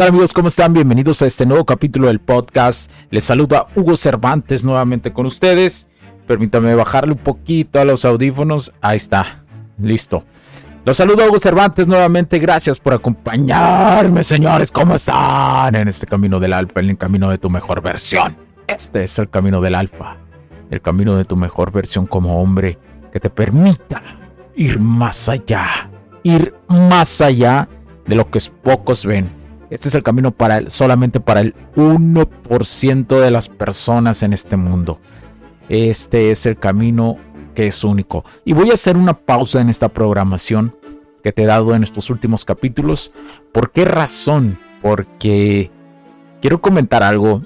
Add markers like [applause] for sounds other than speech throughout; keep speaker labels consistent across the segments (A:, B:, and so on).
A: Tal amigos? ¿Cómo están? Bienvenidos a este nuevo capítulo del podcast. Les saluda Hugo Cervantes nuevamente con ustedes. Permítame bajarle un poquito a los audífonos. Ahí está. Listo. Los saludo Hugo Cervantes nuevamente. Gracias por acompañarme, señores. ¿Cómo están? En este camino del alfa, en el camino de tu mejor versión. Este es el camino del alfa. El camino de tu mejor versión como hombre que te permita ir más allá. Ir más allá de lo que pocos ven este es el camino para el, solamente para el 1% de las personas en este mundo. Este es el camino que es único. Y voy a hacer una pausa en esta programación que te he dado en estos últimos capítulos. ¿Por qué razón? Porque quiero comentar algo.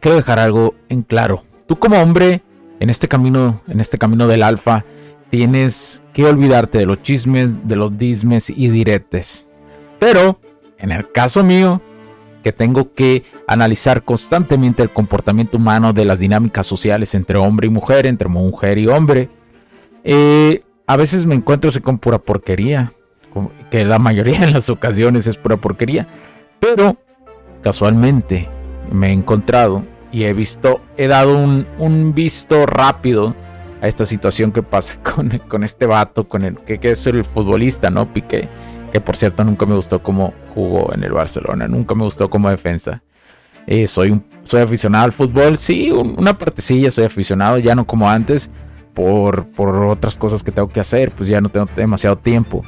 A: Quiero dejar algo en claro. Tú como hombre en este camino, en este camino del alfa, tienes que olvidarte de los chismes, de los dismes y diretes. Pero en el caso mío, que tengo que analizar constantemente el comportamiento humano de las dinámicas sociales entre hombre y mujer, entre mujer y hombre, eh, a veces me encuentro con pura porquería, que la mayoría de las ocasiones es pura porquería, pero casualmente me he encontrado y he visto, he dado un, visto rápido a esta situación que pasa [laughs] con, este vato, con el que, que es el futbolista, ¿no? Piqué que por cierto nunca me gustó cómo jugó en el Barcelona, nunca me gustó como defensa. Eh, soy, un, soy aficionado al fútbol, sí, una partecilla soy aficionado, ya no como antes, por, por otras cosas que tengo que hacer, pues ya no tengo demasiado tiempo,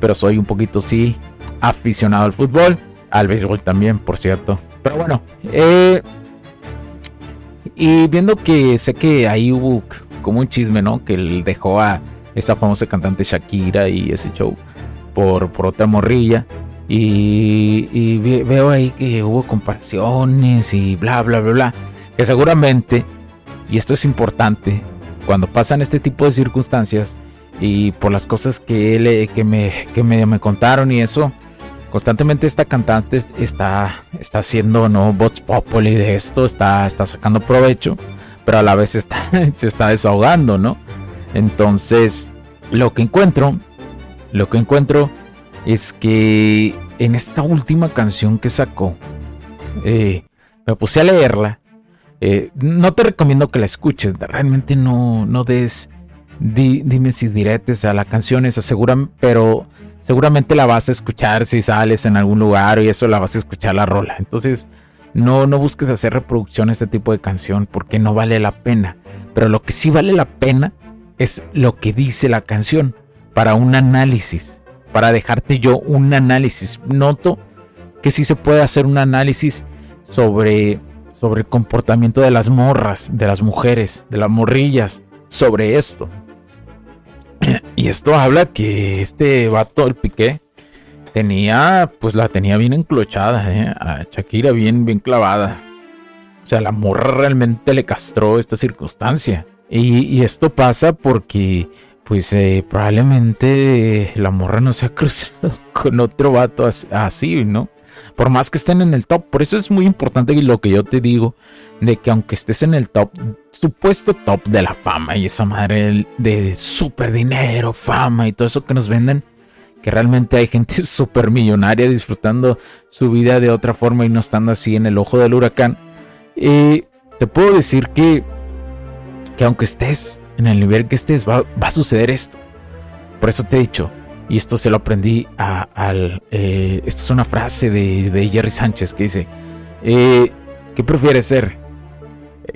A: pero soy un poquito, sí, aficionado al fútbol, al béisbol también, por cierto. Pero bueno, eh, y viendo que sé que ahí hubo como un chisme, ¿no? Que él dejó a esta famosa cantante Shakira y ese show por, otra morrilla. Y, veo ahí que hubo comparaciones y bla, bla, bla, bla. Que seguramente, y esto es importante, cuando pasan este tipo de circunstancias y por las cosas que, él, que, me, que me, me contaron y eso, constantemente esta cantante está, está haciendo no bots populi de esto, está, está sacando provecho, pero a la vez [laughs] se está desahogando, ¿no? Entonces, lo que encuentro lo que encuentro es que en esta última canción que sacó, eh, me puse a leerla. Eh, no te recomiendo que la escuches, realmente no, no des dime si diretes a la canción, pero seguramente la vas a escuchar si sales en algún lugar y eso la vas a escuchar la rola. Entonces, no, no busques hacer reproducción de este tipo de canción porque no vale la pena. Pero lo que sí vale la pena es lo que dice la canción para un análisis, para dejarte yo un análisis. Noto que sí se puede hacer un análisis sobre, sobre el comportamiento de las morras, de las mujeres, de las morrillas, sobre esto. [clears throat] Y esto habla que este vato, el Piqué, tenía, pues la tenía bien enclochada, ¿eh? a Shakira bien, bien clavada. O sea, la morra realmente le castró esta circunstancia. Y, y esto pasa porque pues eh, probablemente la morra no se ha [laughs] cruzado con otro vato así, ¿no? Por más que estén en el top. Por eso es muy importante lo que yo te digo, de que aunque estés en el top, supuesto top de la fama y esa madre de súper dinero, fama y todo eso que nos venden, que realmente hay gente [laughs] súper millonaria disfrutando su vida de otra forma y no estando así en el ojo del huracán. Eh, te puedo decir que, que aunque estés en el nivel que estés va, a suceder esto. Por eso te he dicho, y esto se lo aprendí a, al... Eh, esta es una frase de, de Jerry Sánchez que dice, eh, ¿qué prefieres ser?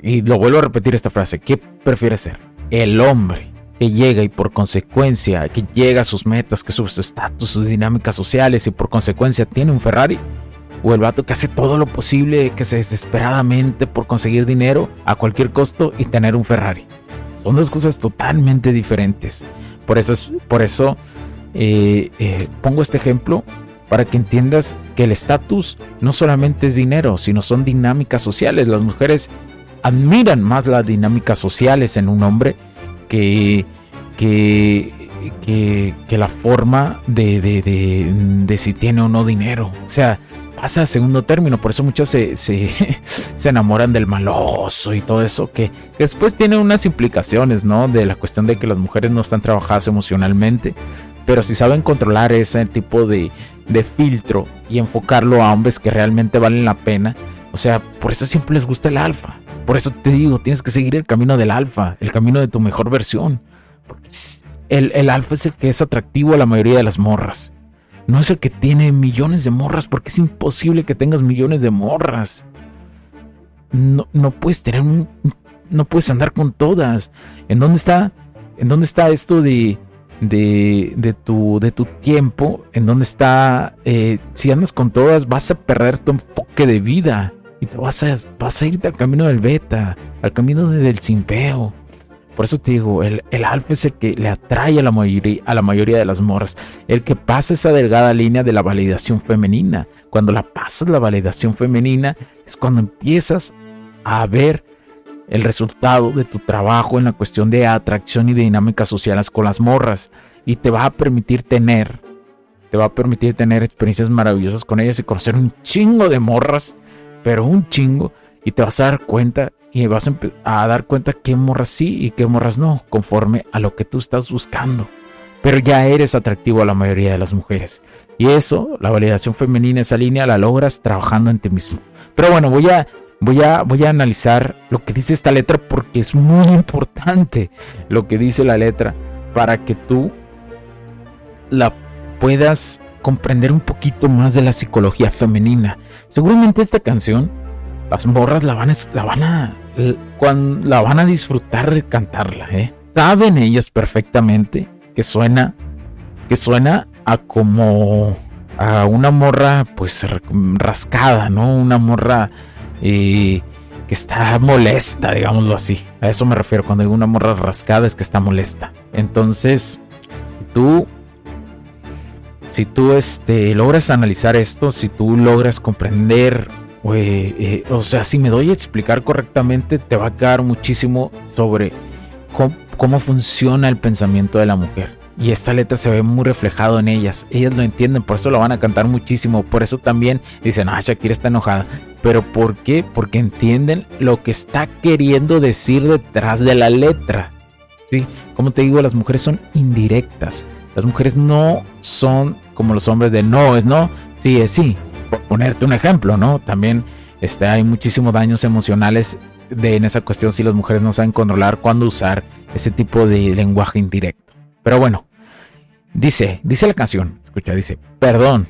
A: Y lo vuelvo a repetir esta frase, ¿qué prefieres ser? El hombre que llega y por consecuencia, que llega a sus metas, que sube su estatus, sus dinámicas sociales y por consecuencia tiene un Ferrari. O el vato que hace todo lo posible, que se desesperadamente por conseguir dinero a cualquier costo y tener un Ferrari. Son dos cosas totalmente diferentes. Por eso, por eso eh, eh, pongo este ejemplo para que entiendas que el estatus no solamente es dinero, sino son dinámicas sociales. Las mujeres admiran más las dinámicas sociales en un hombre que, que, que, la forma de, de, de, si tiene o no dinero. O sea, pasa a segundo término. Por eso muchos se, [laughs] se, enamoran del maloso y todo eso, que, después tiene unas implicaciones, ¿no? De la cuestión de que las mujeres no están trabajadas emocionalmente. Pero si saben controlar ese tipo de, de filtro y enfocarlo a hombres que realmente valen la pena, o sea, por eso siempre les gusta el alfa. Por eso te digo, tienes que seguir el camino del alfa, el camino de tu mejor versión. El, el alfa es el que es atractivo a la mayoría de las morras. No es el que tiene millones de morras, porque es imposible que tengas millones de morras. No, no puedes tener un. No puedes andar con todas. ¿En dónde está? ¿En dónde está esto de de, de, tu, de tu tiempo, en donde está, eh, si andas con todas, vas a perder tu enfoque de vida y te vas a, vas a irte al camino del beta, al camino del simpeo. Por eso te digo, el, el alfa es el que le atrae a la, mayoría, a la mayoría de las morras, el que pasa esa delgada línea de la validación femenina. Cuando la pasas la validación femenina es cuando empiezas a ver el resultado de tu trabajo en la cuestión de atracción y dinámicas sociales con las morras y te va a permitir tener, te va a permitir tener experiencias maravillosas con ellas y conocer un chingo de morras, pero un chingo y te vas a dar cuenta y vas a, dar cuenta qué morras sí y qué morras no, conforme a lo que tú estás buscando. Pero ya eres atractivo a la mayoría de las mujeres. Y eso, la validación femenina, esa línea, la logras trabajando en ti mismo. Pero bueno, voy a Voy a, voy a analizar lo que dice esta letra porque es muy [laughs] importante lo que dice la letra para que tú la puedas comprender un poquito más de la psicología femenina. Seguramente esta canción, las morras la van a, la van a, la van a disfrutar cantarla. ¿eh? Saben ellas perfectamente que suena, que suena a como a una morra pues rascada, ¿no? Una morra y que está molesta, digámoslo así. A eso me refiero cuando digo una morra rascada es que está molesta. Entonces, si tú si tú este, logras analizar esto, si tú logras comprender, eh, o sea, si me doy a explicar correctamente, te va a quedar muchísimo sobre cómo funciona el pensamiento de la mujer. Y esta letra se ve muy reflejado en ellas. Ellas lo entienden, por eso lo van a cantar muchísimo. Por eso también dicen, ah, Shakira está enojada. Pero ¿por qué? Porque entienden lo que está queriendo decir detrás de la letra. Sí, como te digo, las mujeres son indirectas. Las mujeres no son como los hombres de no es no, sí es sí. Por ponerte un ejemplo, ¿no? También este, hay muchísimos daños emocionales de, en esa cuestión si las mujeres no saben controlar cuándo usar ese tipo de lenguaje indirecto. Pero bueno, Dice, dice la canción, escucha, dice, perdón,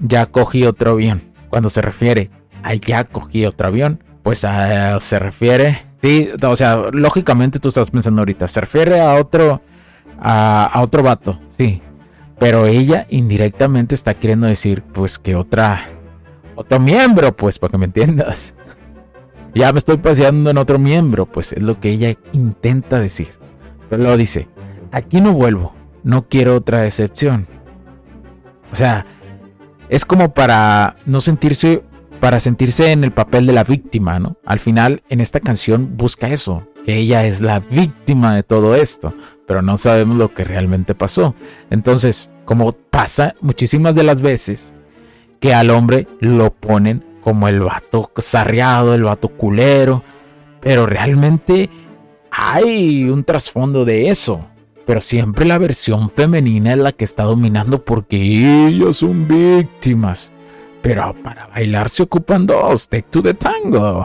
A: ya cogí otro avión. Cuando se refiere a ya cogí otro avión, pues se refiere, sí, o sea, lógicamente tú estás pensando ahorita, se refiere a otro, a, otro vato, sí. Pero ella indirectamente está queriendo decir, pues que otra, otro miembro, pues, para que me entiendas. Ya me estoy paseando en otro miembro, pues es lo que ella intenta decir. Pero luego dice, aquí no vuelvo no quiero otra excepción. O sea, es como para no sentirse, para sentirse en el papel de la víctima, ¿no? Al final, en esta canción busca eso, que ella es la víctima de todo esto, pero no sabemos lo que realmente pasó. Entonces, como pasa muchísimas de las veces, que al hombre lo ponen como el vato sarriado, el vato culero, pero realmente hay un trasfondo de eso pero siempre la versión femenina es la que está dominando porque ellos son víctimas. Pero para bailar se ocupan dos, take to the tango.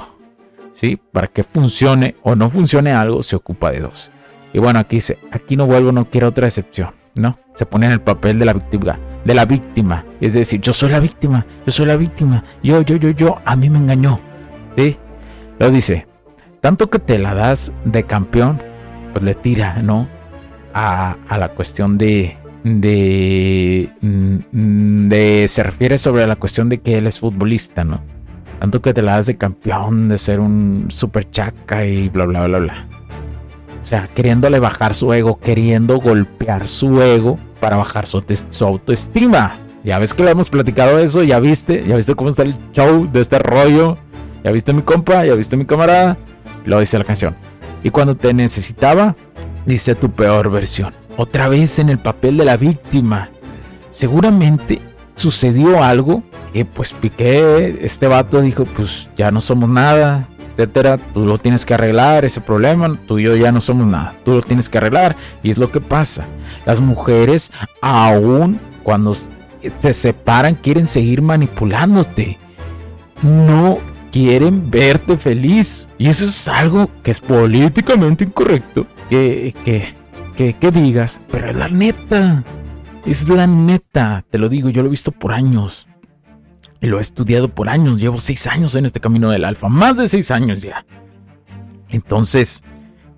A: ¿Sí? Para que funcione o no funcione algo, se ocupa de dos. Y bueno, aquí dice, aquí no vuelvo, no quiero otra excepción. ¿No? Se pone en el papel de la víctima, de la víctima. Es decir, yo soy la víctima, yo soy la víctima, yo, yo, yo, yo, a mí me engañó. ¿Sí? Lo dice, tanto que te la das de campeón, pues le tira, ¿no? A, la cuestión de, de, mm, de, se refiere sobre la cuestión de que él es futbolista, ¿no? Tanto que te la das de campeón, de ser un super chaca y bla, bla, bla, bla. O sea, queriéndole bajar su ego, queriendo golpear su ego para bajar su, autoestima. Ya ves que le hemos platicado eso, ya viste, ya viste cómo está el show de este rollo. Ya viste mi compa, ya viste mi camarada. Lo dice la canción. Y cuando te necesitaba, dice tu peor versión. Otra vez en el papel de la víctima. Seguramente sucedió algo que pues Piqué, este vato dijo, pues ya no somos nada, etcétera, tú lo tienes que arreglar ese problema, tú y yo ya no somos nada, tú lo tienes que arreglar y es lo que pasa. Las mujeres aún cuando se separan quieren seguir manipulándote. No quieren verte feliz. Y eso es algo que es políticamente incorrecto. Que, que, que, que digas, pero es la neta. Es la neta. Te lo digo, yo lo he visto por años. Y lo he estudiado por años. Llevo seis años en este camino del alfa. Más de seis años ya. Entonces,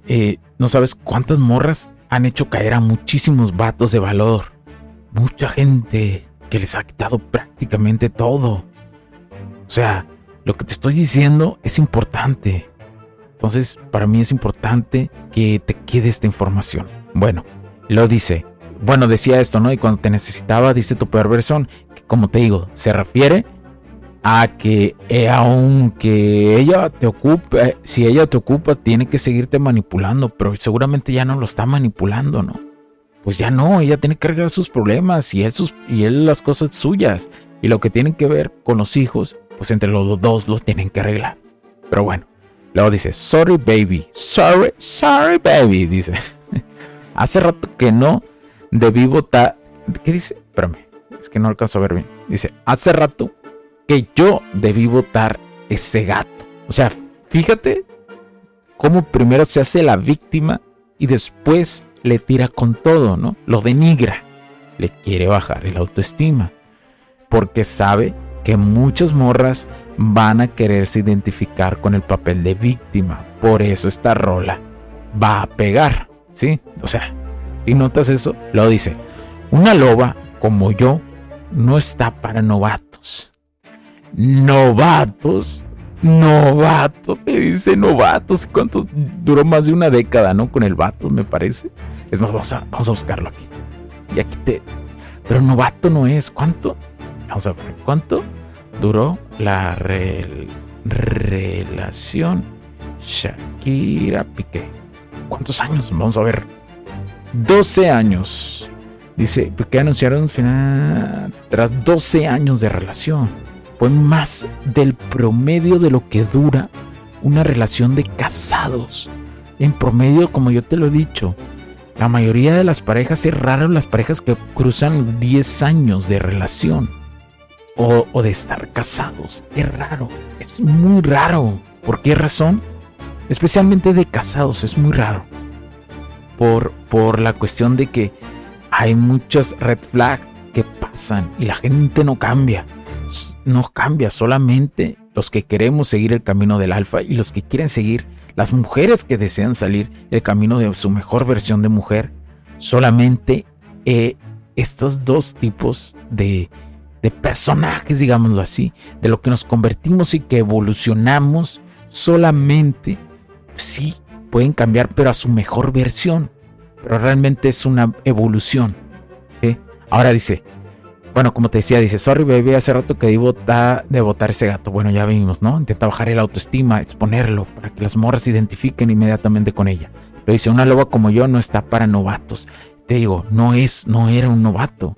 A: eh, no sabes cuántas morras han hecho caer a muchísimos vatos de valor. Mucha gente que les ha quitado prácticamente todo. O sea, lo que te estoy diciendo es importante. Entonces, para mí es importante que te quede esta información. Bueno, lo dice. Bueno, decía esto, ¿no? Y cuando te necesitaba, dice tu peor versión. Que como te digo, se refiere a que eh, aunque ella te ocupe, si ella te ocupa, tiene que seguirte manipulando, pero seguramente ya no lo está manipulando, ¿no? Pues ya no, ella tiene que arreglar sus problemas y él, y él las cosas suyas. Y lo que tienen que ver con los hijos, pues entre los dos los tienen que arreglar. Pero bueno, luego dice, sorry baby, sorry, sorry baby, dice. [laughs] Hace rato que no debí votar. ¿Qué dice? Espérame, es que no alcanzo a ver bien. Dice, hace rato que yo debí votar ese gato. O sea, fíjate cómo primero se hace la víctima y después le tira con todo, ¿no? Lo denigra. Le quiere bajar el autoestima. Porque sabe que muchas morras van a quererse identificar con el papel de víctima. Por eso esta rola va a pegar, ¿sí? O sea, si notas eso, lo dice. Una loba como yo no está para novatos novatos. Novatos, te dice novatos. ¿Cuántos? Duró más de una década, ¿no? Con el vato, me parece. Es más, vamos a, vamos a buscarlo aquí. Y aquí te. Pero novato no es. ¿Cuánto? Vamos a ver. ¿Cuánto duró la relación Shakira Piqué? ¿Cuántos años? Vamos a ver. 12 años. Dice, Piqué anunciaron final tras 12 años de relación fue más del promedio de lo que dura una relación de casados. En promedio, como yo te lo he dicho, la mayoría de las parejas es raro las parejas que cruzan 10 años de relación o, de estar casados. Es raro, es muy raro. ¿Por qué razón? Especialmente de casados, es muy raro. Por, por la cuestión de que hay muchas red flags que pasan y la gente no cambia. No cambia, solamente los que queremos seguir el camino del alfa y los que quieren seguir, las mujeres que desean salir el camino de su mejor versión de mujer, solamente eh, estos dos tipos de, de personajes, digámoslo así, de lo que nos convertimos y que evolucionamos, solamente sí pueden cambiar, pero a su mejor versión. Pero realmente es una evolución. Ahora dice, bueno, como te decía, dice, sorry baby, hace rato que di de votar ese gato. Bueno, ya vimos, ¿no? Intenta bajar el autoestima, exponerlo, para que las morras se identifiquen inmediatamente con ella. Lo dice, una loba como yo no está para novatos. Te digo, no es, no era un novato.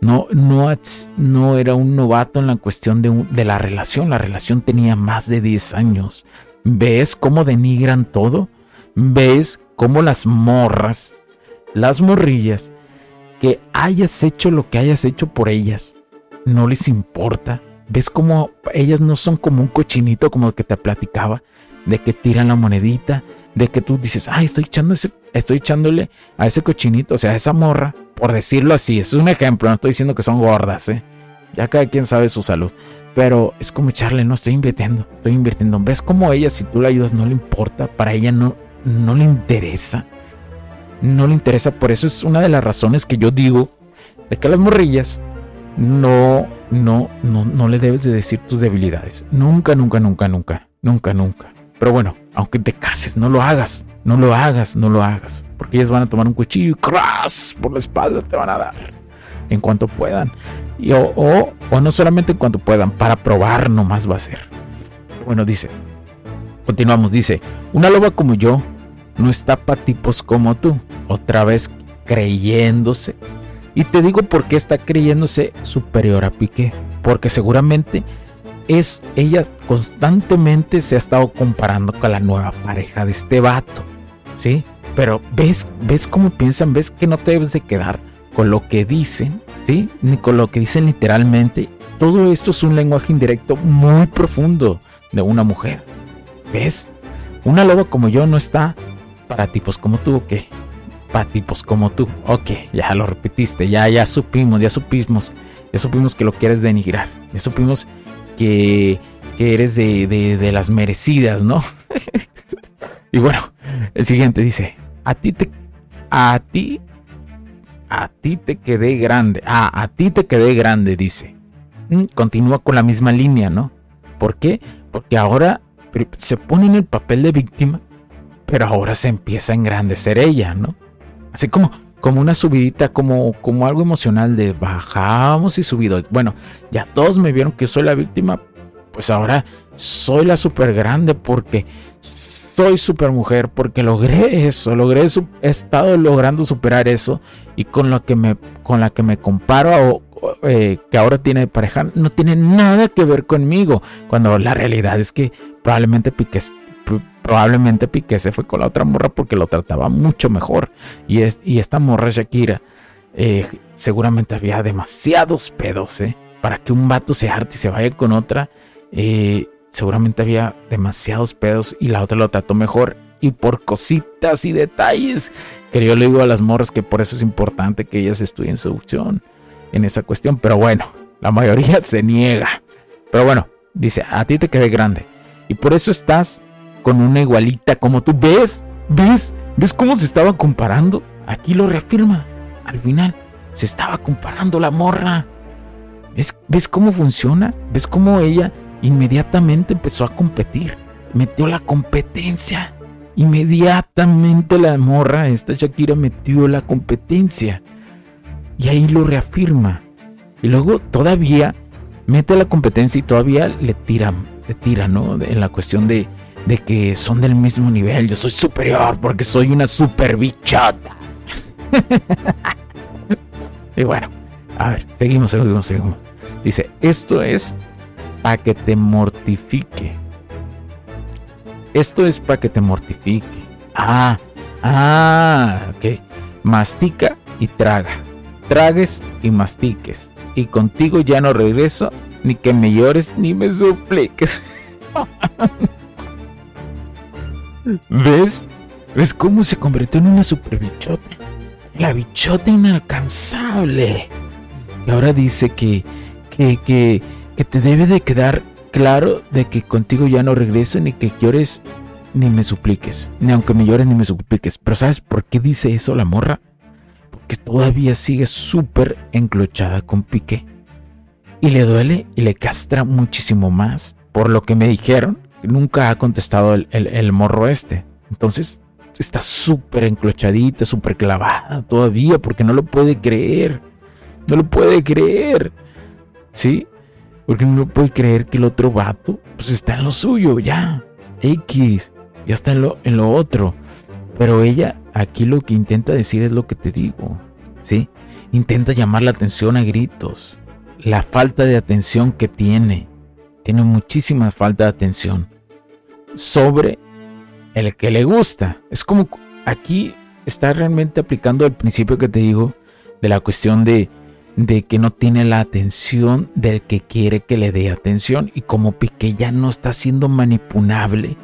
A: No, no, no era un novato en la cuestión de, de la relación. La relación tenía más de 10 años. ¿Ves cómo denigran todo? ¿Ves cómo las morras, las morrillas, que hayas hecho lo que hayas hecho por ellas. No les importa. ¿Ves cómo ellas no son como un cochinito como el que te platicaba? De que tiran la monedita, de que tú dices, ay, estoy echando ese, estoy echándole a ese cochinito, o sea, a esa morra, por decirlo así, es un ejemplo, no estoy diciendo que son gordas, ¿eh? Ya cada quien sabe su salud. Pero es como echarle, no estoy invirtiendo, estoy invirtiendo. ¿Ves cómo ella, si tú la ayudas, no le importa? Para ella no, no le interesa. No le interesa. Por eso es una de las razones que yo digo de que las morrillas no, no, no, no le debes de decir tus debilidades. Nunca, nunca, nunca, nunca, nunca, nunca. Pero bueno, aunque te cases, no lo hagas, no lo hagas, no lo hagas. Porque ellas van a tomar un cuchillo y crash por la espalda te van a dar en cuanto puedan. Y, o, o, no solamente en cuanto puedan, para probar nomás va a ser. Bueno, dice, continuamos, dice, una loba como yo no está para tipos como tú. Otra vez creyéndose y te digo por qué está creyéndose superior a Piqué. Porque seguramente es ella constantemente se ha estado comparando con la nueva pareja de este vato. ¿Sí? Pero ves, ves cómo piensan, ves que no te debes de quedar con lo que dicen, ¿sí? Ni con lo que dicen literalmente. Todo esto es un lenguaje indirecto muy profundo de una mujer. ¿Ves? Una loba como yo no está para tipos como tú, ¿ok? para tipos como tú. Ok, ya lo repetiste, ya, ya supimos, ya supimos, ya supimos que lo quieres denigrar, ya supimos que, que eres de, de, las merecidas, ¿no? [laughs] y bueno, el siguiente dice, a ti te, a ti, a ti te quedé grande, ah, a ti te quedé grande, dice. Mm, continúa con la misma línea, ¿no? ¿Por qué? Porque ahora se pone en el papel de víctima, pero ahora se empieza a engrandecer ella, ¿no? Así como, como una subidita, como, como algo emocional de bajamos y subido. Bueno, ya todos me vieron que soy la víctima, pues ahora soy la super grande porque soy super mujer, porque logré eso, logré he estado logrando superar eso y con lo que me, con la que me comparo eh, que ahora tiene pareja no tiene nada que ver conmigo, cuando la realidad es que probablemente Piqué probablemente Piqué se fue con la otra morra porque lo trataba mucho mejor. Y, es, y esta morra Shakira, eh, seguramente había demasiados pedos, ¿eh? Para que un vato se arte y se vaya con otra, seguramente había demasiados pedos y la otra lo trató mejor. Y por cositas y detalles, que yo le digo a las morras que por eso es importante que ellas estudien seducción en esa cuestión. Pero bueno, la mayoría [laughs] se niega. Pero bueno, dice, a ti te quedé grande. Y por eso estás con una igualita como tú. ¿Ves? ¿Ves? ¿Ves cómo se estaba comparando? Aquí lo reafirma. Al final, se estaba comparando la morra. ¿Ves, ¿Ves cómo funciona? ¿Ves cómo ella inmediatamente empezó a competir? Metió la competencia. Inmediatamente la morra, esta Shakira, metió la competencia. Y ahí lo reafirma. Y luego todavía mete la competencia y todavía le tira, le tira, ¿no? En la cuestión de, de que son del mismo nivel. Yo soy superior porque soy una super bichota. [laughs] y bueno, a ver, seguimos, seguimos, seguimos. Dice, esto es para que te mortifique. Esto es para que te mortifique. Ah, ah, ok. Mastica y traga. Tragues y mastiques. Y contigo ya no regreso, ni que me llores ni me supliques. [laughs] ¿Ves? ¿Ves cómo se convirtió en una super bichota? La bichota inalcanzable. Y ahora dice que, que, que, que te debe de quedar claro de que contigo ya no regreso ni que llores ni me supliques. Ni aunque me llores ni me supliques. Pero ¿sabes por qué dice eso la morra? Porque todavía sigue súper enclochada con Piqué. Y le duele y le castra muchísimo más. Por lo que me dijeron, nunca ha contestado el, morro este. Entonces está súper enclochadita, súper clavada todavía porque no lo puede creer. No lo puede creer. ¿Sí? Porque no lo puede creer que el otro vato pues está en lo suyo, ya. X, ya está en lo, en lo otro. Pero ella aquí lo que intenta decir es lo que te digo. ¿Sí? Intenta llamar la atención a gritos. La falta de atención que tiene tiene muchísima falta de atención sobre el que le gusta. Es como aquí está realmente aplicando el principio que te digo de la cuestión de, de que no tiene la atención del que quiere que le dé atención y como Piqué ya no está siendo manipulable,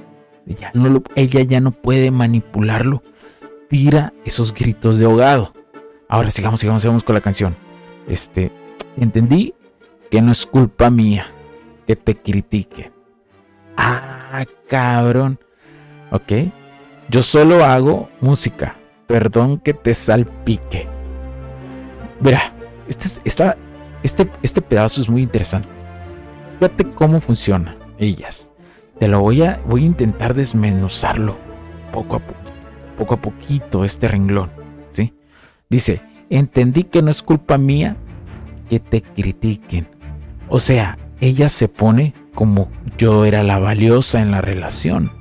A: Ya no ella ya no puede manipularlo. Tira esos gritos de ahogado. Ahora sigamos, sigamos, sigamos con la canción. Este, entendí que no es culpa mía que te critique. Ah, cabrón. Ok. Yo solo hago música. Perdón que te salpique. Verá, este, este, este pedazo es muy interesante. Fíjate cómo funciona ellas. Te lo voy a, voy a intentar desmenuzarlo poco a poquito, poco a poquito este renglón. ¿sí? Dice, entendí que no es culpa mía que te critiquen. O sea, ella se pone como yo era la valiosa en la relación.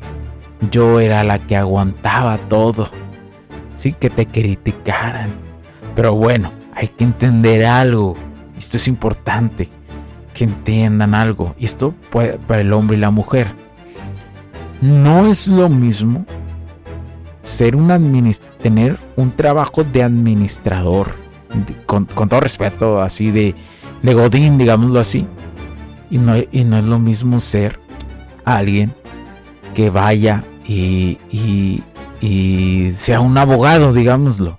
A: Yo era la que aguantaba todo. Sí, que te criticaran. Pero bueno, hay que entender algo. Esto es importante. Que entiendan algo. Y esto para el hombre y la mujer. No es lo mismo ser un tener un trabajo de administrador. con, todo respeto, así de, de Godín, digámoslo así. Y no, y no es lo mismo ser alguien que vaya y, y, sea un abogado, digámoslo.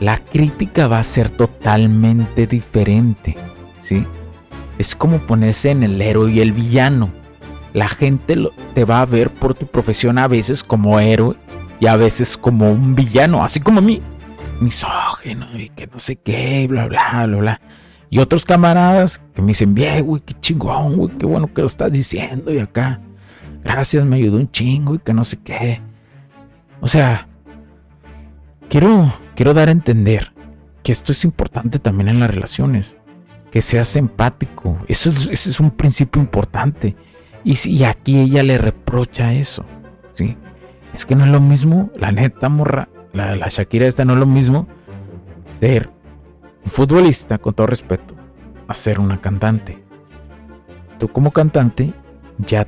A: La crítica va a ser totalmente diferente, ¿sí? Es como ponerse en el héroe y el villano. La gente te va a ver por tu profesión a veces como héroe y a veces como un villano, así como a mí. Misógeno y que no sé qué, bla, bla, bla, bla. Y otros camaradas que me dicen, bien, güey, qué chingón, güey, qué bueno que lo estás diciendo y acá gracias, me ayudó un chingo y que no sé qué. O sea, quiero, quiero dar a entender que esto es importante también en las relaciones. Que seas empático. Eso es, ese es un principio importante. Y, si, aquí ella le reprocha eso. ¿sí? Es que no es lo mismo, la neta, morra. La, Shakira esta no es lo mismo ser un futbolista, con todo respeto, a ser una cantante. Tú como cantante ya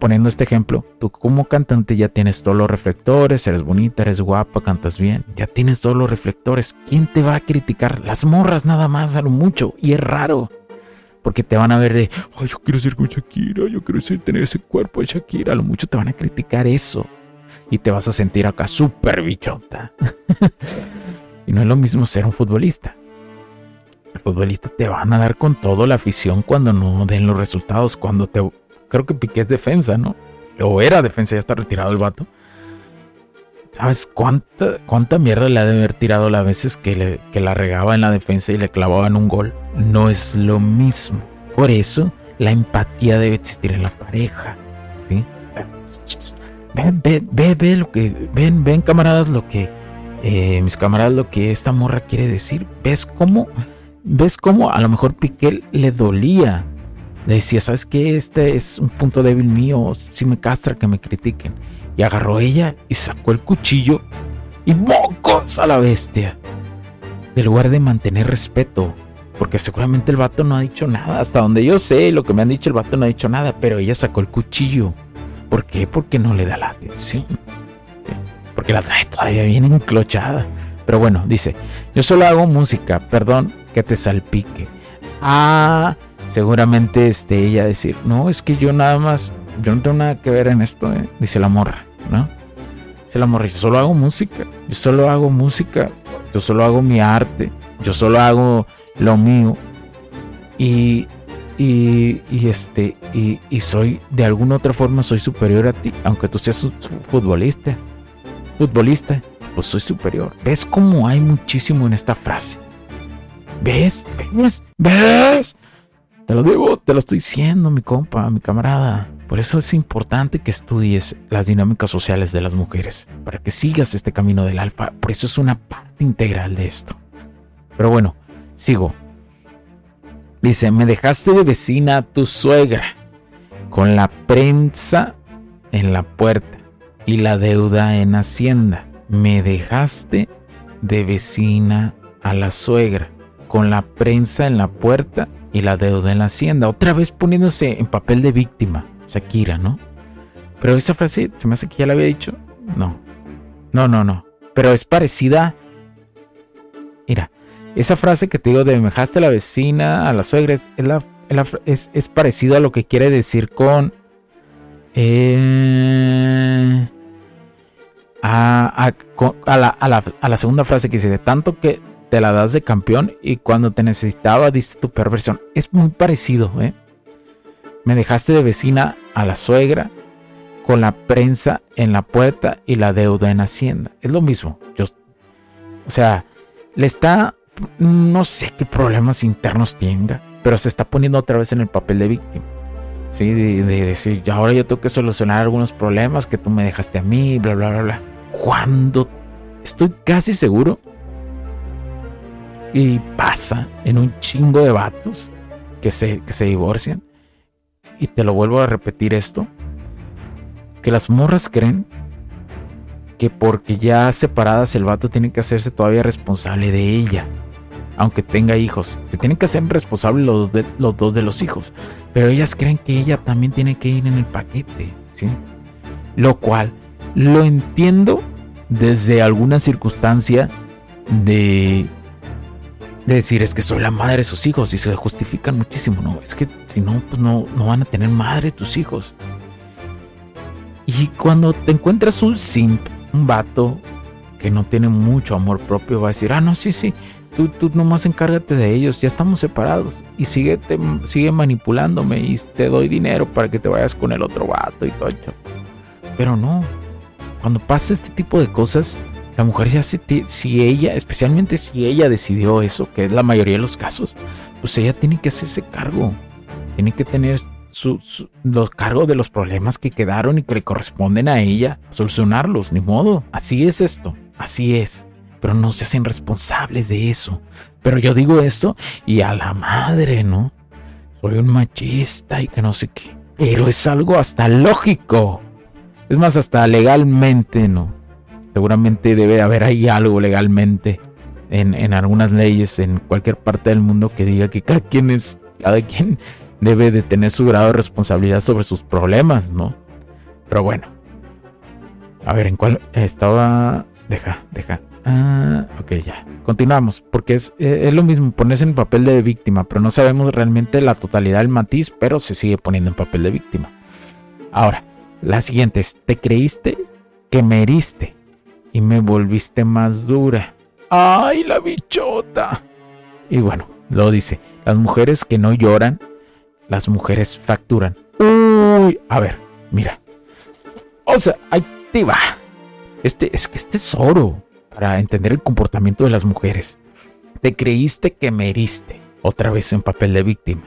A: poniendo este ejemplo, tú como cantante ya tienes todos los reflectores, eres bonita, eres guapa, cantas bien, ya tienes todos los reflectores. ¿Quién te va a criticar? Las morras nada más a lo mucho. Y es raro. Porque te van a ver de, ay, yo quiero ser como Shakira, yo quiero ser, tener ese cuerpo de Shakira. A lo mucho te van a criticar eso. Y te vas a sentir acá súper bichota. [laughs] y no es lo mismo ser un futbolista. El futbolista te van a dar con todo la afición cuando no den los resultados, cuando te creo que Piqué es defensa, ¿no? O era defensa, ya está retirado el vato. ¿Sabes cuánta, cuánta mierda le ha de haber tirado las veces que, que la regaba en la defensa y le clavaban un gol? No es lo mismo. Por eso la empatía debe existir en la pareja. ¿Sí? Ven, ve, ve, ve lo que. Ven, ven, camaradas, lo que. Eh, mis camaradas, lo que esta morra quiere decir. ¿Ves cómo? ¿Ves cómo a lo mejor Piqué le dolía le decía, ¿sabes qué? Este es un punto débil mío, si me castra que me critiquen. Y agarró ella y sacó el cuchillo y ¡mocos a la bestia! De lugar de mantener respeto, porque seguramente el vato no ha dicho nada. Hasta donde yo sé, lo que me han dicho, el vato no ha dicho nada, pero ella sacó el cuchillo. ¿Por qué? Porque no le da la atención. porque la trae todavía bien enclochada. Pero bueno, dice, yo solo hago música, perdón que te salpique. Ah, seguramente este, ella decir, no, es que yo nada más, yo no tengo nada que ver en esto, ¿eh? dice la morra, ¿no? Dice la morra, yo solo hago música, yo solo hago música, yo solo hago mi arte, yo solo hago lo mío y, y, este, y, y, soy, de alguna otra forma soy superior a ti, aunque tú seas un futbolista, futbolista, pues soy superior. ¿Ves cómo hay muchísimo en esta frase? ¿Ves? ¿Ves? ¿Ves? Te lo digo, te lo estoy diciendo, mi compa, mi camarada. Por eso es importante que estudies las dinámicas sociales de las mujeres, para que sigas este camino del alfa. Por eso es una parte integral de esto. Pero bueno, sigo. Dice, me dejaste de vecina a tu suegra, con la prensa en la puerta y la deuda en hacienda. Me dejaste de vecina a la suegra, con la prensa en la puerta y la deuda en la hacienda. Otra vez poniéndose en papel de víctima, Shakira, ¿no? Pero esa frase, se me hace que ya la había dicho. No, no, no, no. Pero es parecida. Mira, esa frase que te digo de mejaste a la vecina, a la suegra, es, la, parecido a lo que quiere decir con Eh, a, la, segunda frase que dice, de tanto que te la das de campeón y cuando te necesitaba diste tu perversión. Es muy parecido, ¿eh? Me dejaste de vecina a la suegra con la prensa en la puerta y la deuda en Hacienda. Es lo mismo. Yo, o sea, le está, no sé qué problemas internos tenga, pero se está poniendo otra vez en el papel de víctima. Sí, de, decir, ahora yo tengo que solucionar algunos problemas que tú me dejaste a mí, bla, bla, bla, bla. Cuando estoy casi seguro y pasa en un chingo de vatos que se, que se divorcian. Y te lo vuelvo a repetir esto. Que las morras creen que porque ya separadas el vato tiene que hacerse todavía responsable de ella. Aunque tenga hijos. Se tienen que hacer responsables los, los dos de los hijos. Pero ellas creen que ella también tiene que ir en el paquete. ¿sí? Lo cual lo entiendo desde alguna circunstancia de de decir es que soy la madre de sus hijos y se justifican muchísimo. No, es que si no, pues no, no van a tener madre tus hijos. Y cuando te encuentras un simp, un vato que no tiene mucho amor propio, va a decir, ah, no, sí, sí, tú, tú nomás encárgate de ellos, ya estamos separados. Y sigue, te, sigue manipulándome y te doy dinero para que te vayas con el otro vato y todo. Pero no, cuando pasa este tipo de cosas, la mujer ya si, si ella, especialmente si ella decidió eso, que es la mayoría de los casos, pues ella tiene que hacerse cargo. Tiene que tener su, los cargos de los problemas que quedaron y que le corresponden a ella, solucionarlos, ni modo. Así es esto, así es. Pero no se hacen responsables de eso. Pero yo digo esto y a la madre, ¿no? Soy un machista y que no sé qué. Pero es algo hasta lógico. Es más, hasta legalmente, ¿no? Seguramente debe haber ahí algo legalmente en, algunas leyes en cualquier parte del mundo que diga que cada quien es, cada quien debe de tener su grado de responsabilidad sobre sus problemas, ¿no? Pero bueno. A ver, ¿en cuál estaba? Deja, deja. Ah, ok, ya. Continuamos, porque es, eh, es, lo mismo ponerse en papel de víctima, pero no sabemos realmente la totalidad del matiz, pero se sigue poniendo en papel de víctima. Ahora, la siguiente es, ¿te creíste que me heriste? y me volviste más dura. ¡Ay, la bichota! Y bueno, lo dice, las mujeres que no lloran, las mujeres facturan. Uy, a ver, mira. O sea, ahí te va. Este es que este es oro para entender el comportamiento de las mujeres. Te creíste que me heriste, otra vez en papel de víctima,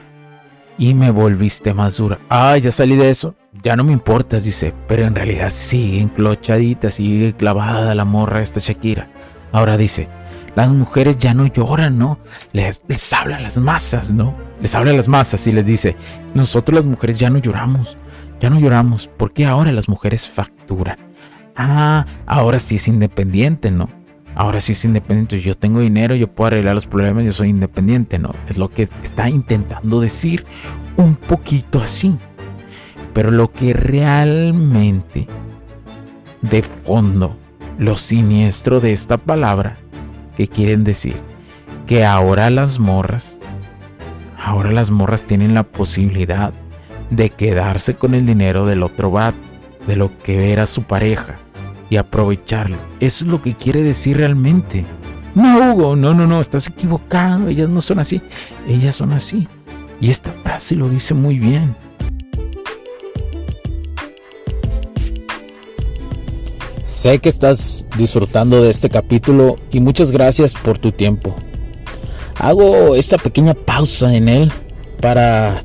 A: y me volviste más dura. Ay, ya salí de eso ya no me importas, dice, pero en realidad sigue enclochadita, sigue clavada la morra esta Shakira. Ahora dice, las mujeres ya no lloran, ¿no? Les, les habla las masas, ¿no? Les habla las masas y les dice, nosotros las mujeres ya no lloramos, ya no lloramos, porque ahora las mujeres facturan. Ah, ahora sí es independiente, ¿no? Ahora sí es independiente, yo tengo dinero, yo puedo arreglar los problemas, yo soy independiente, ¿no? Es lo que está intentando decir un poquito así. Pero lo que realmente, de fondo, lo siniestro de esta palabra, que quieren decir que ahora las morras, ahora las morras tienen la posibilidad de quedarse con el dinero del otro vato, de lo que era su pareja, y aprovecharlo. Eso es lo que quiere decir realmente. No, Hugo, no, no, no, estás equivocado, ellas no son así, ellas son así. Y esta frase lo dice muy bien.
B: Sé que estás disfrutando de este capítulo y muchas gracias por tu tiempo. Hago esta pequeña pausa en él para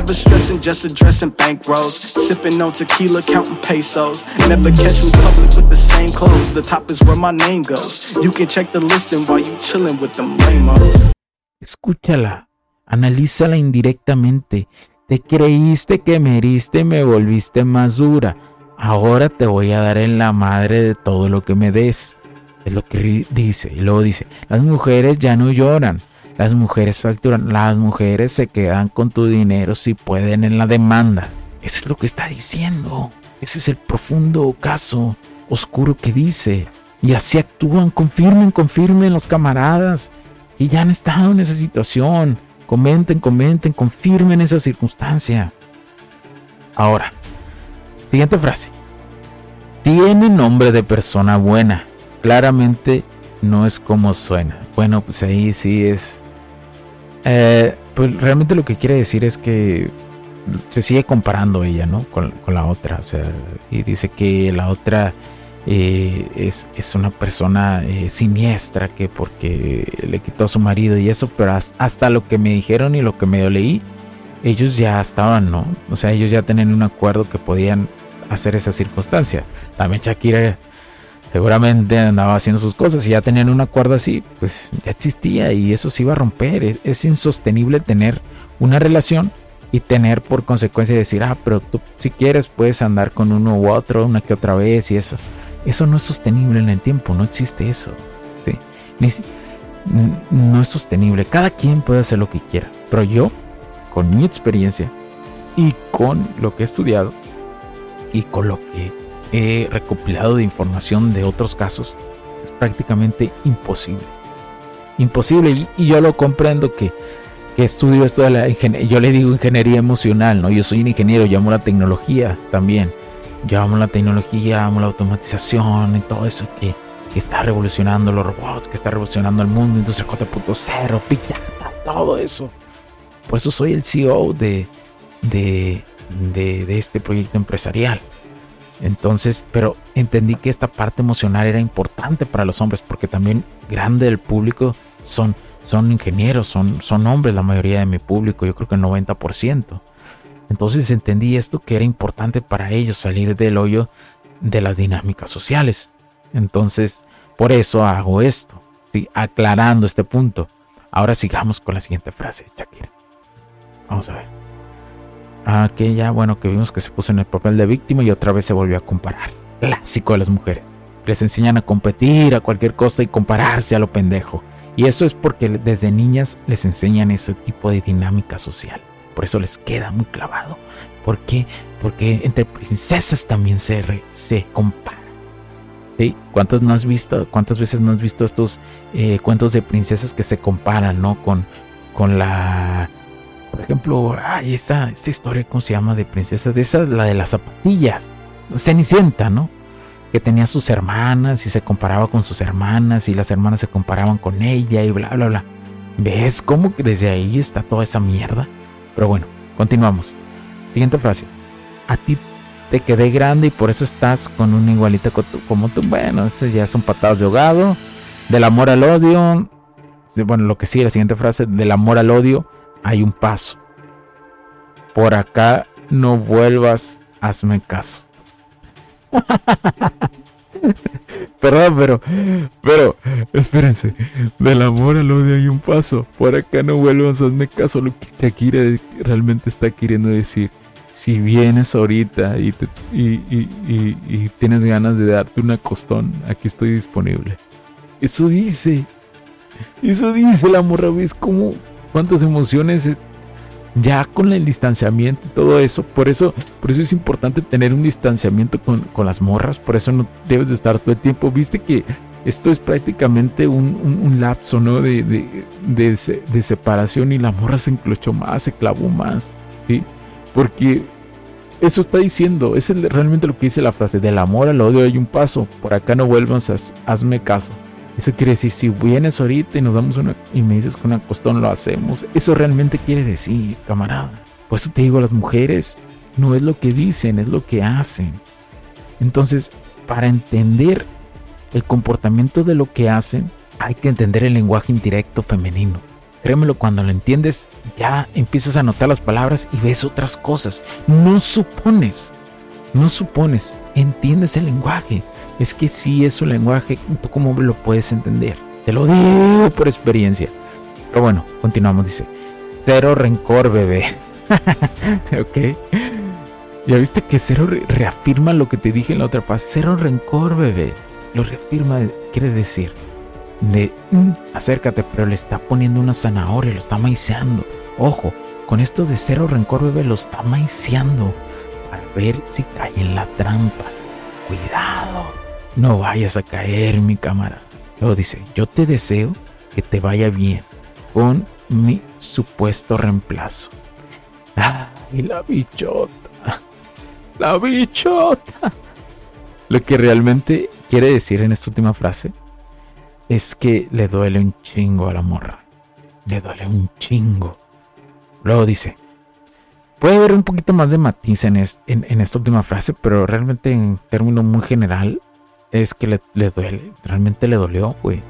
C: Never stressing, just addressing bankrolls. Sipping on tequila, counting pesos. Never catch me public with the same clothes. The top is where my name goes. You can check the listing while you chilling with them lame
A: Escúchala, analízala indirectamente. Te creíste que me heriste y me volviste más dura. Ahora te voy a dar en la madre de todo lo que me des. Es lo que dice. Y luego dice, las mujeres ya no lloran. Las mujeres facturan. Las mujeres se quedan con tu dinero si pueden en la demanda. Eso es lo que está diciendo. Ese es el profundo caso oscuro que dice. Y así actúan. Confirmen, confirmen los camaradas que ya han estado en esa situación. Comenten, comenten, confirmen esa circunstancia. Ahora, siguiente frase. Tiene nombre de persona buena. Claramente no es como suena. Bueno, pues ahí sí es eh, pues realmente lo que quiere decir es que se sigue comparando ella, ¿no? Con, la otra. O sea, y dice que la otra eh, es, es, una persona eh, siniestra que porque le quitó a su marido y eso, pero hasta lo que me dijeron y lo que me leí, ellos ya estaban, ¿no? O sea, ellos ya tenían un acuerdo que podían hacer esa circunstancia. También Shakira seguramente andaba haciendo sus cosas y ya tenían un acuerdo así, pues ya existía y eso se iba a romper. Es, insostenible tener una relación y tener por consecuencia decir, ah, pero tú si quieres puedes andar con uno u otro una que otra vez y eso. Eso no es sostenible en el tiempo, no existe eso. ¿sí? no es sostenible. Cada quien puede hacer lo que quiera, pero yo, con mi experiencia y con lo que he estudiado y con lo que he recopilado de información de otros casos, es prácticamente imposible. Imposible y, yo lo comprendo que, que estudio esto de la ingeniería, yo le digo ingeniería emocional, ¿no? Yo soy un ingeniero, yo amo la tecnología también. Yo amo la tecnología, amo la automatización y todo eso que, que está revolucionando los robots, que está revolucionando el mundo, industria 4.0, Big Data, todo eso. Por eso soy el CEO de, de, de, de este proyecto empresarial. Entonces, pero entendí que esta parte emocional era importante para los hombres porque también grande del público son, son ingenieros, son, son hombres la mayoría de mi público, yo creo que el 90%. Entonces entendí esto que era importante para ellos salir del hoyo de las dinámicas sociales. Entonces, por eso hago esto, ¿sí? aclarando este punto. Ahora sigamos con la siguiente frase, Shakira. Vamos a ver aquella, bueno, que vimos que se puso en el papel de víctima y otra vez se volvió a comparar. Clásico de las mujeres. Les enseñan a competir a cualquier costa y compararse a lo pendejo. Y eso es porque desde niñas les enseñan ese tipo de dinámica social. Por eso les queda muy clavado. ¿Por qué? Porque entre princesas también se, se comparan. ¿Cuántas, no has visto, ¿Cuántas veces no has visto estos eh, cuentos de princesas que se comparan, ¿no? Con, con la por ejemplo, ay, esta, esta historia, ¿cómo se llama? De princesa, de esa, la de las zapatillas. Cenicienta, ¿no? Que tenía sus hermanas y se comparaba con sus hermanas y las hermanas se comparaban con ella y bla, bla, bla. ¿Ves cómo desde ahí está toda esa mierda? Pero bueno, continuamos. Siguiente frase. A ti te quedé grande y por eso estás con una igualita como tú. Bueno, eso ya son patadas de ahogado. Del amor al odio. Bueno, lo que sigue, la siguiente frase. Del amor al odio hay un paso. Por acá no vuelvas, hazme caso. [laughs] Perdón, pero, pero, espérense. Del amor al odio hay un paso. Por acá no vuelvas, hazme caso. Lo que Shakira realmente está queriendo decir. Si vienes ahorita y, y, tienes ganas de darte una costón, aquí estoy disponible. Eso dice. Eso dice la morra, ¿ves cómo, cuántas emociones ya con el distanciamiento y todo eso. Por eso, por eso es importante tener un distanciamiento con, las morras. Por eso no debes de estar todo el tiempo. Viste que esto es prácticamente un, lapso ¿no? De, de, separación y la morra se enclochó más, se clavó más. ¿sí? Porque eso está diciendo, es realmente lo que dice la frase, del amor al odio hay un paso, por acá no vuelvas, hazme caso. Eso quiere decir, si vienes ahorita y nos damos una y me dices con una costón lo hacemos, eso realmente quiere decir, camarada. Por eso te digo, las mujeres no es lo que dicen, es lo que hacen. Entonces, para entender el comportamiento de lo que hacen, hay que entender el lenguaje indirecto femenino. Créemelo, cuando lo entiendes, ya empiezas a notar las palabras y ves otras cosas. No supones, no supones, entiendes el lenguaje. Es que si es un lenguaje, ¿tú cómo lo puedes entender? Te lo digo por experiencia. Pero bueno, continuamos, dice. Cero rencor, bebé. [laughs] ok. Ya viste que cero reafirma lo que te dije en la otra fase. Cero rencor, bebé. Lo reafirma, quiere decir de mm, acércate, pero le está poniendo una zanahoria, lo está maiceando. Ojo, con esto de cero rencor, bebé, lo está maiceando para ver si cae en la trampa. Cuidado, no vayas a caer, mi cámara. Luego dice, yo te deseo que te vaya bien con mi supuesto reemplazo. Ay, la bichota. La bichota. Lo que realmente quiere decir en esta última frase es que le duele un chingo a la morra. Le duele un chingo. Luego dice, puede haber un poquito más de matiz en, esta última frase, pero realmente en términos muy general es que le, le duele. Realmente le dolió, güey.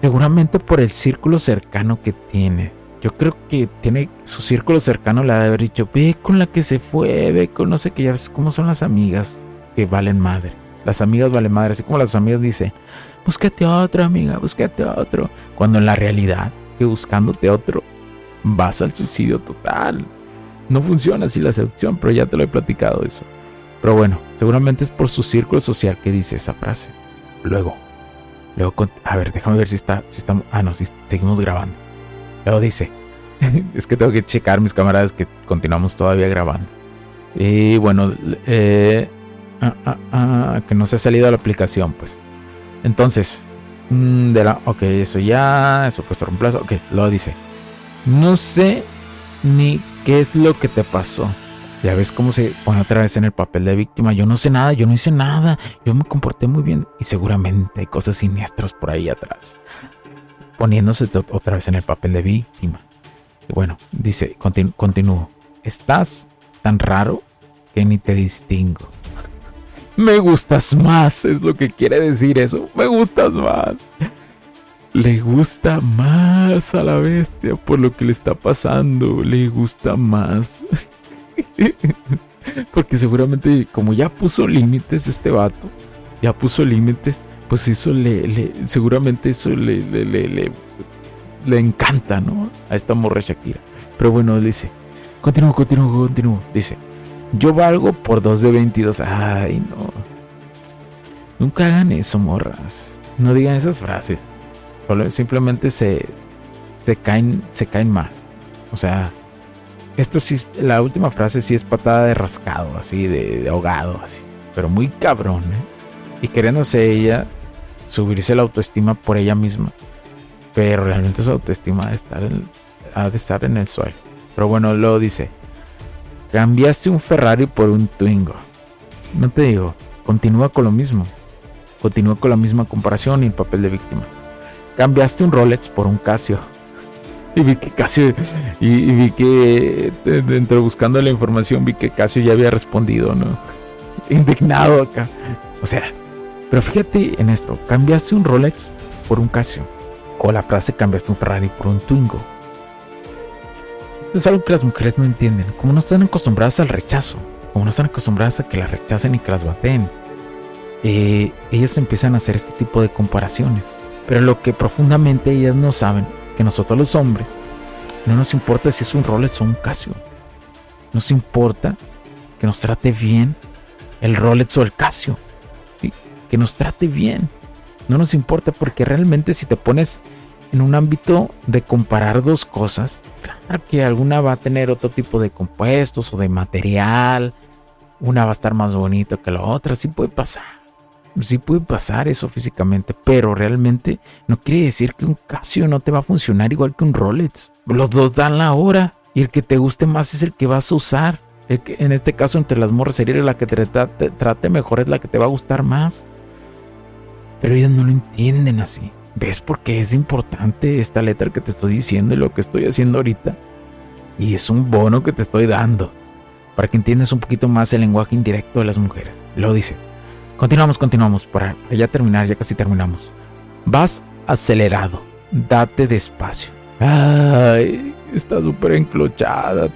A: Seguramente por el círculo cercano que tiene. Yo creo que tiene su círculo cercano le ha de haber dicho, ve con la que se fue, ve con no sé qué, ya ves cómo son las amigas que valen madre. Las amigas valen madre, así como las amigas dicen, búscate otro, amiga, búscate otro. Cuando en la realidad, que buscándote otro, vas al suicidio total. No funciona así la seducción, pero ya te lo he platicado eso. Pero bueno, seguramente es por su círculo social que dice esa frase. Luego, luego, a ver, déjame ver si está, si estamos, ah, no, si seguimos grabando. Luego dice, [laughs] es que tengo que checar mis camaradas que continuamos todavía grabando. Y bueno, eh, ah, ah, ah, que no se ha salido la aplicación, pues. Entonces, mm, de la, ok, eso ya, supuesto reemplazo, ok, lo dice. No sé ni qué es lo que te pasó. Ya ves cómo se pone otra vez en el papel de víctima. Yo no sé nada, yo no hice nada, yo me comporté muy bien y seguramente hay cosas siniestras por ahí atrás. Poniéndose otra vez en el papel de víctima. Y bueno, dice, continúo. Estás tan raro que ni te distingo. [laughs] Me gustas más, es lo que quiere decir eso. Me gustas más. Le gusta más a la bestia por lo que le está pasando. Le gusta más. [laughs] [laughs] Porque seguramente como ya puso límites este vato, ya puso límites, pues eso le, seguramente eso le, le, le, le, encanta, ¿no? A esta morra Shakira. Pero bueno, dice, continúo, continúo, continúo. Dice, yo valgo por 2 de 22. Ay, no. Nunca hagan eso, morras. No digan esas frases. Simplemente se, se, caen, se caen más. O sea, esto sí, la última frase sí es patada de rascado, así, de, ahogado, así. Pero muy cabrón, ¿eh? Y queriéndose ella subirse la autoestima por ella misma. Pero realmente su autoestima ha de estar en, ha de estar en el suelo. Pero bueno, luego dice, Cambiaste un Ferrari por un Twingo. No te digo, continúa con lo mismo. Continúa con la misma comparación y el papel de víctima. Cambiaste un Rolex por un Casio. [laughs] Y vi que Casio, y, vi que dentro buscando la información, vi que Casio ya había respondido, ¿no? [laughs] Indignado acá. O sea, pero fíjate en esto, cambiaste un Rolex por un Casio. O la frase cambiaste un Ferrari por un Twingo es algo que las mujeres no entienden. Como no están acostumbradas al rechazo, como no están acostumbradas a que las rechacen y que las baten, eh, ellas empiezan a hacer este tipo de comparaciones. Pero lo que profundamente ellas no saben, que nosotros los hombres, no nos importa si es un Rolex o un Casio. Nos importa que nos trate bien el Rolex o el Casio. Que nos trate bien. No nos importa porque realmente si te pones en un ámbito de comparar dos cosas, claro que alguna va a tener otro tipo de compuestos o de material, una va a estar más bonito que la otra, sí puede pasar. Sí puede pasar eso físicamente, pero realmente no quiere decir que un Casio no te va a funcionar igual que un Rolex. Los dos dan la hora y el que te guste más es el que vas a usar. en este caso, entre las morras sería la que te trate, trate mejor, es la que te va a gustar más. Pero ellas no lo entienden así. ¿Ves por qué es importante esta letra que te estoy diciendo y lo que estoy haciendo ahorita? Y es un bono que te estoy dando para que entiendas un poquito más el lenguaje indirecto de las mujeres. Lo dice. Continuamos, continuamos para ya terminar, ya casi terminamos. Vas acelerado. Date despacio. Ay, está súper enclochada.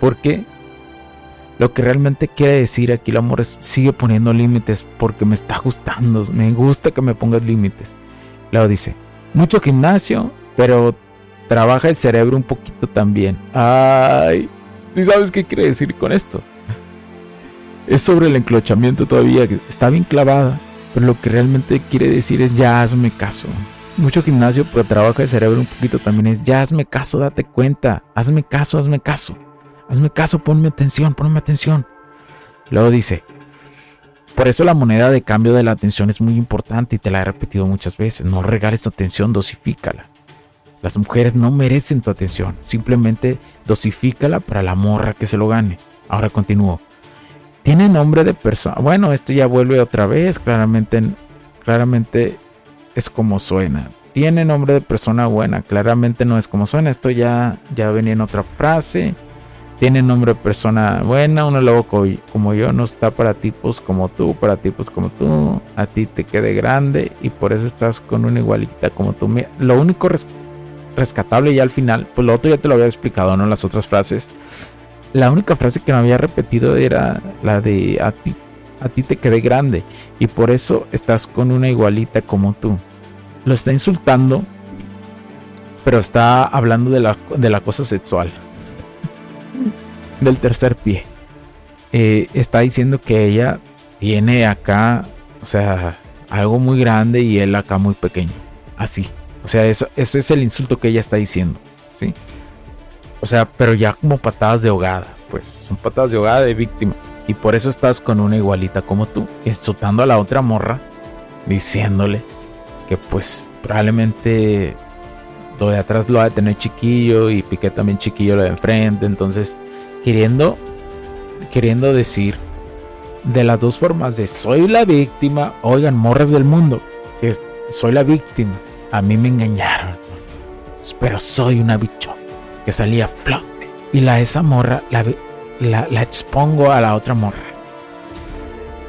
A: ¿Por qué? Lo que realmente quiere decir aquí el amor es sigue poniendo límites porque me está gustando. Me gusta que me pongas límites. Luego dice, mucho gimnasio, pero trabaja el cerebro un poquito también. Ay, si sabes qué quiere decir con esto. Es sobre el enclochamiento todavía, está bien clavada, pero lo que realmente quiere decir es ya hazme caso. Mucho gimnasio, pero trabaja el cerebro un poquito también es ya hazme caso, date cuenta, hazme caso, hazme caso. Hazme caso, ponme atención, ponme atención. Luego dice, por eso la moneda de cambio de la atención es muy importante y te la he repetido muchas veces. No regales tu atención, dosifícala. Las mujeres no merecen tu atención, simplemente dosifícala para la morra que se lo gane. Ahora continúo. Tiene nombre de persona. Bueno, esto ya vuelve otra vez, claramente, claramente es como suena. Tiene nombre de persona buena, claramente no es como suena. Esto ya, ya venía en otra frase tiene nombre de persona buena, uno loco como yo no está para tipos como tú, para tipos como tú, a ti te quede grande y por eso estás con una igualita como tú. Lo único rescatable ya al final, pues lo otro ya te lo había explicado, ¿no? Las otras frases. La única frase que no había repetido era la de a ti, a ti te quede grande y por eso estás con una igualita como tú. Lo está insultando, pero está hablando de la, de la cosa sexual [laughs] del tercer pie. Eh, está diciendo que ella tiene acá, o sea, algo muy grande y él acá muy pequeño. Así. O sea, eso, ese es el insulto que ella está diciendo. ¿Sí? O sea, pero ya como patadas de hogada. Pues son patadas de hogada de víctima. Y por eso estás con una igualita como tú, insultando a la otra morra, diciéndole que pues probablemente lo de atrás lo va a tener chiquillo y Piqué también chiquillo lo de enfrente. Entonces queriendo, queriendo decir de las dos formas de soy la víctima, oigan, morras del mundo, que soy la víctima, a mí me engañaron, pero soy una bicho que salía flote y la esa morra la, la, expongo a la otra morra.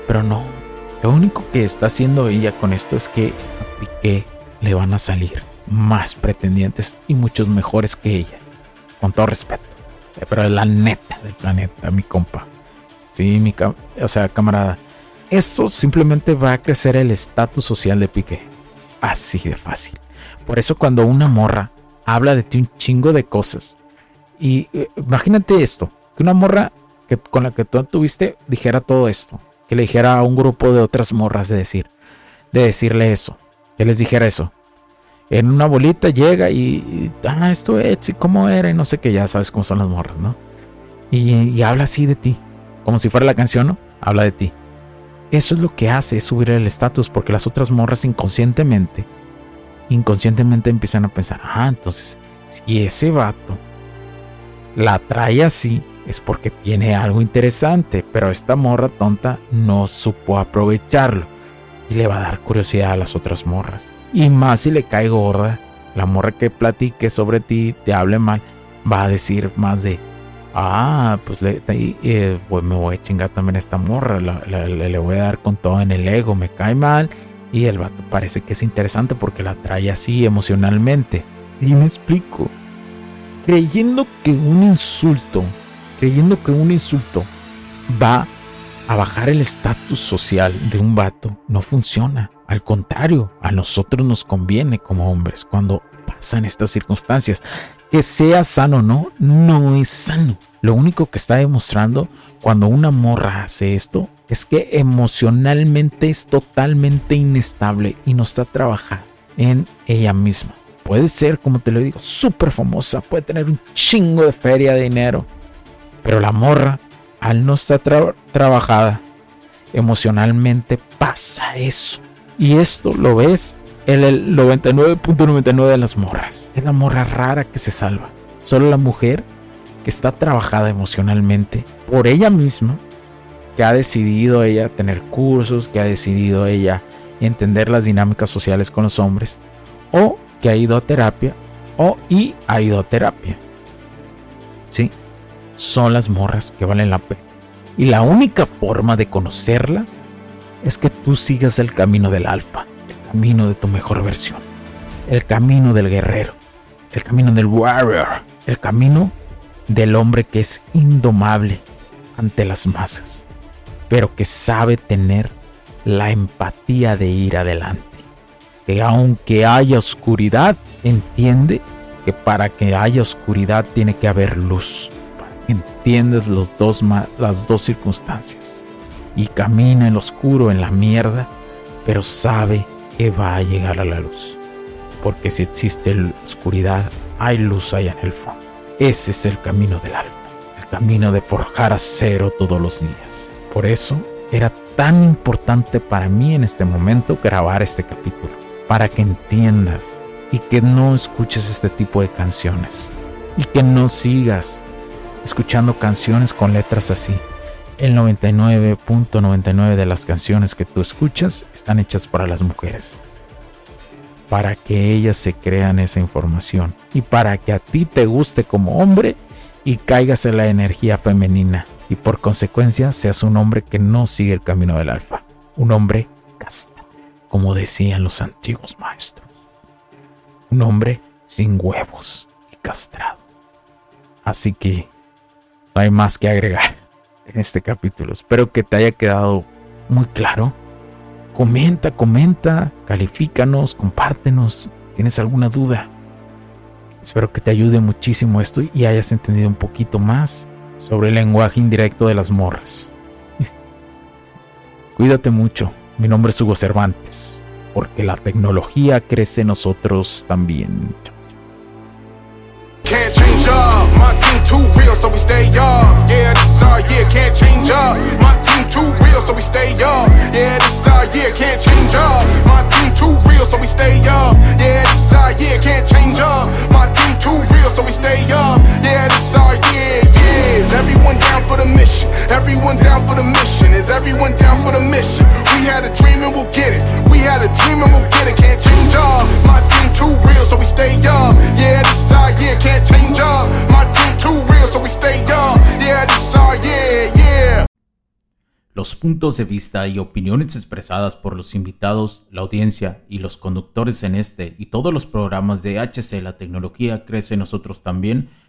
A: Pero no, lo único que está haciendo ella con esto es que a Piqué le van a salir más pretendientes y muchos mejores que ella. Con todo respeto. Pero es la neta del planeta, mi compa. Sí, mi o sea, camarada. Esto simplemente va a crecer el estatus social de Piqué. Así de fácil. Por eso cuando una morra habla de ti un chingo de cosas. Y eh, imagínate esto, que una morra que, con la que tú tuviste dijera todo esto. Que le dijera a un grupo de otras morras de decir, de decirle eso. Que les dijera eso en una bolita llega y, ah, esto es, y cómo era, y no sé qué, ya sabes cómo son las morras, ¿no? Y, habla así de ti, como si fuera la canción, ¿no? Habla de ti. Eso es lo que hace, es subir el estatus, porque las otras morras inconscientemente, inconscientemente empiezan a pensar, ah, entonces, si ese vato la trae así, es porque tiene algo interesante, pero esta morra tonta no supo aprovecharlo y le va a dar curiosidad a las otras morras. Y más si le cae gorda, la morra que platique sobre ti, te hable mal, va a decir más de, ah, pues, le, eh, pues me voy a chingar también a esta morra, le, voy a dar con todo en el ego, me cae mal. Y el vato parece que es interesante porque la trae así emocionalmente. Y me explico. Creyendo que un insulto, creyendo que un insulto va a bajar el estatus social de un vato, no funciona. Al contrario, a nosotros nos conviene como hombres cuando pasan estas circunstancias. Que sea sano o no, no es sano. Lo único que está demostrando cuando una morra hace esto es que emocionalmente es totalmente inestable y no está trabajando en ella misma. Puede ser, como te lo digo, súper famosa, puede tener un chingo de feria de dinero, pero la morra, al no estar trabajada emocionalmente, pasa eso. Y esto lo ves en el 99.99 de las morras. Es la morra rara que se salva. Solo la mujer que está trabajada emocionalmente por ella misma, que ha decidido ella tener cursos, que ha decidido ella entender las dinámicas sociales con los hombres, o que ha ido a terapia, o y ha ido a terapia. Sí, son las morras que valen la pena. Y la única forma de conocerlas es que tú sigas el camino del alfa, el camino de tu mejor versión. el camino del guerrero, el camino del warrior, el camino del hombre que es indomable ante las masas, pero que sabe tener la empatía de ir adelante. Que aunque haya oscuridad, entiende que para que haya oscuridad tiene que haber luz. Entiendes los dos, las dos circunstancias. Y camina en lo oscuro, en la mierda, pero sabe que va a llegar a la luz. Porque si existe oscuridad, hay luz allá en el fondo. Ese es el camino del alma, el camino de forjar acero todos los días. Por eso era tan importante para mí en este momento grabar este capítulo, para que entiendas y que no escuches este tipo de canciones y que no sigas escuchando canciones con letras así. El 99.99 de las canciones que tú escuchas están hechas para las mujeres. Para que ellas se crean esa información y para que a ti te guste como hombre y caigas en la energía femenina y por consecuencia seas un hombre que no sigue el camino del alfa. Un hombre casta, como decían los antiguos maestros un hombre sin huevos y castrado. Así que no hay más que agregar en este capítulo. Espero que te haya quedado muy claro. Comenta, comenta, califícanos, compártenos. ¿Tienes alguna duda? Espero que te ayude muchísimo esto y hayas entendido un poquito más sobre el lenguaje indirecto de las morras. [laughs] Cuídate mucho. Mi nombre es Hugo Cervantes porque la tecnología crece en nosotros también. Can't change up, my team too real, so we stay up. Yeah, this is our year, can't change up. My team too real, so we stay up. Yeah, this is our year, can't change up. My team too real, so we stay up. Yeah, this is our year, can't change up. My team too real, so we stay up. Yeah, this is our year. Everyone for the mission? Everyone for the mission? So we stay up. Yeah, this can't change up. My team too real, so we stay yeah. Los puntos de vista y opiniones expresadas por los invitados, la audiencia y los conductores en este y todos los programas de HC La Tecnología Crece Nosotros también